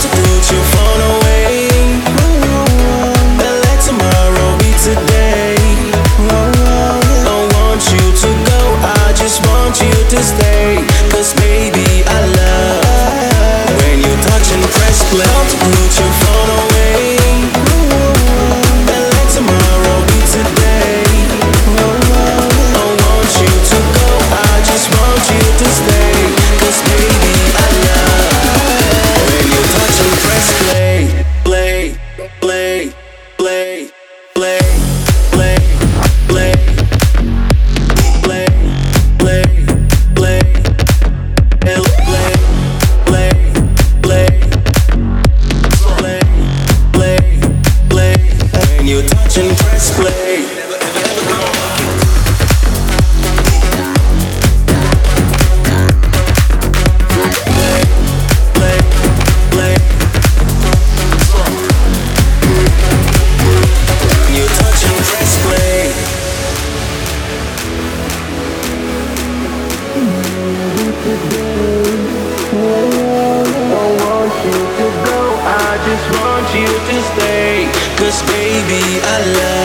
to put your phone away? Cause baby I love